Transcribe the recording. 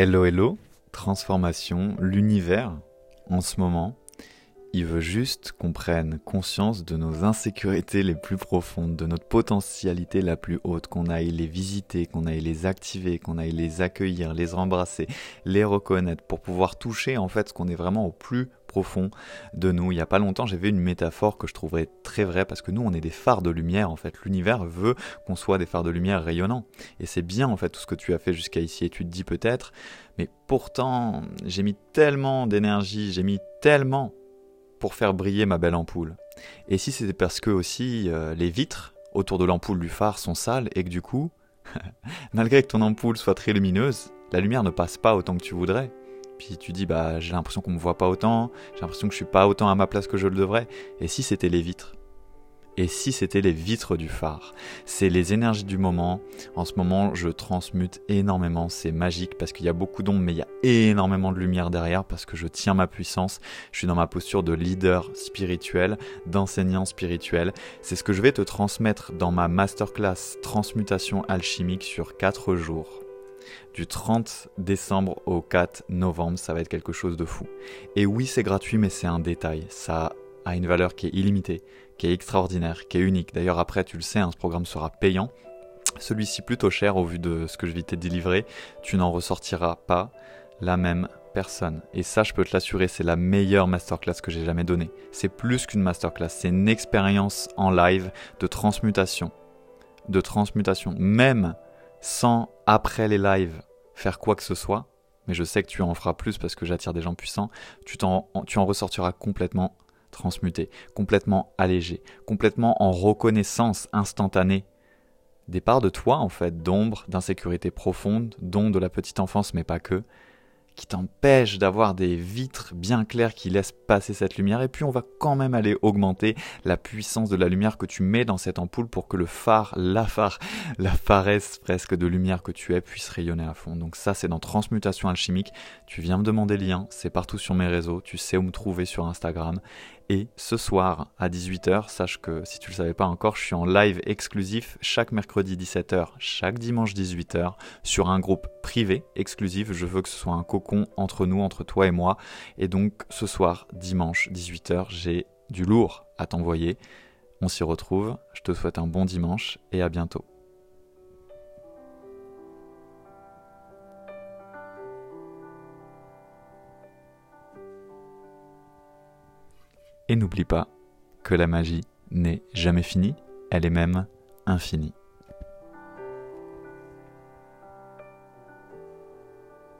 Hello hello, transformation, l'univers. En ce moment, il veut juste qu'on prenne conscience de nos insécurités les plus profondes, de notre potentialité la plus haute, qu'on aille les visiter, qu'on aille les activer, qu'on aille les accueillir, les embrasser, les reconnaître pour pouvoir toucher en fait ce qu'on est vraiment au plus profond de nous. Il n'y a pas longtemps, j'ai vu une métaphore que je trouverais très vraie parce que nous, on est des phares de lumière en fait. L'univers veut qu'on soit des phares de lumière rayonnants. Et c'est bien en fait tout ce que tu as fait jusqu'à ici. Et tu te dis peut-être, mais pourtant, j'ai mis tellement d'énergie, j'ai mis tellement pour faire briller ma belle ampoule. Et si c'était parce que aussi euh, les vitres autour de l'ampoule du phare sont sales et que du coup, malgré que ton ampoule soit très lumineuse, la lumière ne passe pas autant que tu voudrais. Puis tu dis bah j'ai l'impression qu'on me voit pas autant, j'ai l'impression que je suis pas autant à ma place que je le devrais. Et si c'était les vitres? Et si c'était les vitres du phare? C'est les énergies du moment. En ce moment, je transmute énormément. C'est magique parce qu'il y a beaucoup d'ombre, mais il y a énormément de lumière derrière parce que je tiens ma puissance. Je suis dans ma posture de leader spirituel, d'enseignant spirituel. C'est ce que je vais te transmettre dans ma masterclass Transmutation alchimique sur 4 jours du 30 décembre au 4 novembre, ça va être quelque chose de fou. Et oui, c'est gratuit, mais c'est un détail. Ça a une valeur qui est illimitée qui est extraordinaire, qui est unique. D'ailleurs, après, tu le sais, hein, ce programme sera payant. Celui-ci plutôt cher au vu de ce que je vais te délivrer. Tu n'en ressortiras pas la même personne. Et ça, je peux te l'assurer, c'est la meilleure masterclass que j'ai jamais donnée. C'est plus qu'une masterclass, c'est une expérience en live de transmutation. De transmutation. Même sans, après les lives, faire quoi que ce soit, mais je sais que tu en feras plus parce que j'attire des gens puissants, tu, en, ressortiras complètement transmuté, complètement allégé, complètement en reconnaissance instantanée des parts de toi, en fait, d'ombre, d'insécurité profonde, dont de la petite enfance, mais pas que, qui t'empêche d'avoir des vitres bien claires qui laissent passer cette lumière. Et puis on va quand même aller augmenter la puissance de la lumière que tu mets dans cette ampoule pour que le phare, la phare, la pharesse presque de lumière que tu es puisse rayonner à fond. Donc ça c'est dans Transmutation Alchimique. Tu viens me demander le lien, c'est partout sur mes réseaux, tu sais où me trouver sur Instagram. Et ce soir à 18h, sache que si tu ne le savais pas encore, je suis en live exclusif chaque mercredi 17h, chaque dimanche 18h sur un groupe privé exclusif. Je veux que ce soit un entre nous, entre toi et moi. Et donc ce soir, dimanche 18h, j'ai du lourd à t'envoyer. On s'y retrouve. Je te souhaite un bon dimanche et à bientôt. Et n'oublie pas que la magie n'est jamais finie, elle est même infinie.